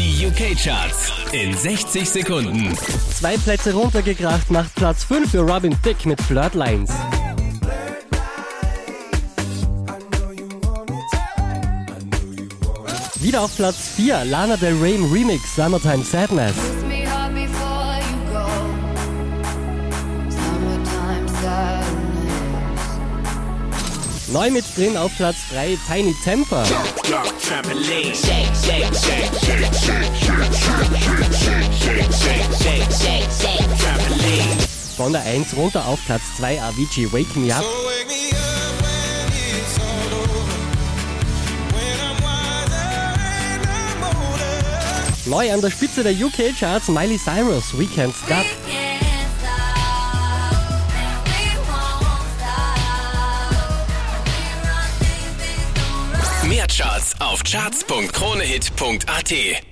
Die UK-Charts in 60 Sekunden. Zwei Plätze runtergekracht macht Platz 5 für Robin Thicke mit Flirtlines. Wieder auf Platz 4 Lana Del Rey im Remix Summertime Sadness. Summertime. Neu mit drin auf Platz 3 Tiny Temper. Von der 1 runter auf Platz 2 Avicii Wake Me Up. Neu an der Spitze der UK Charts Miley Cyrus. We can't stop. Mehr Charts auf charts.kronehit.at.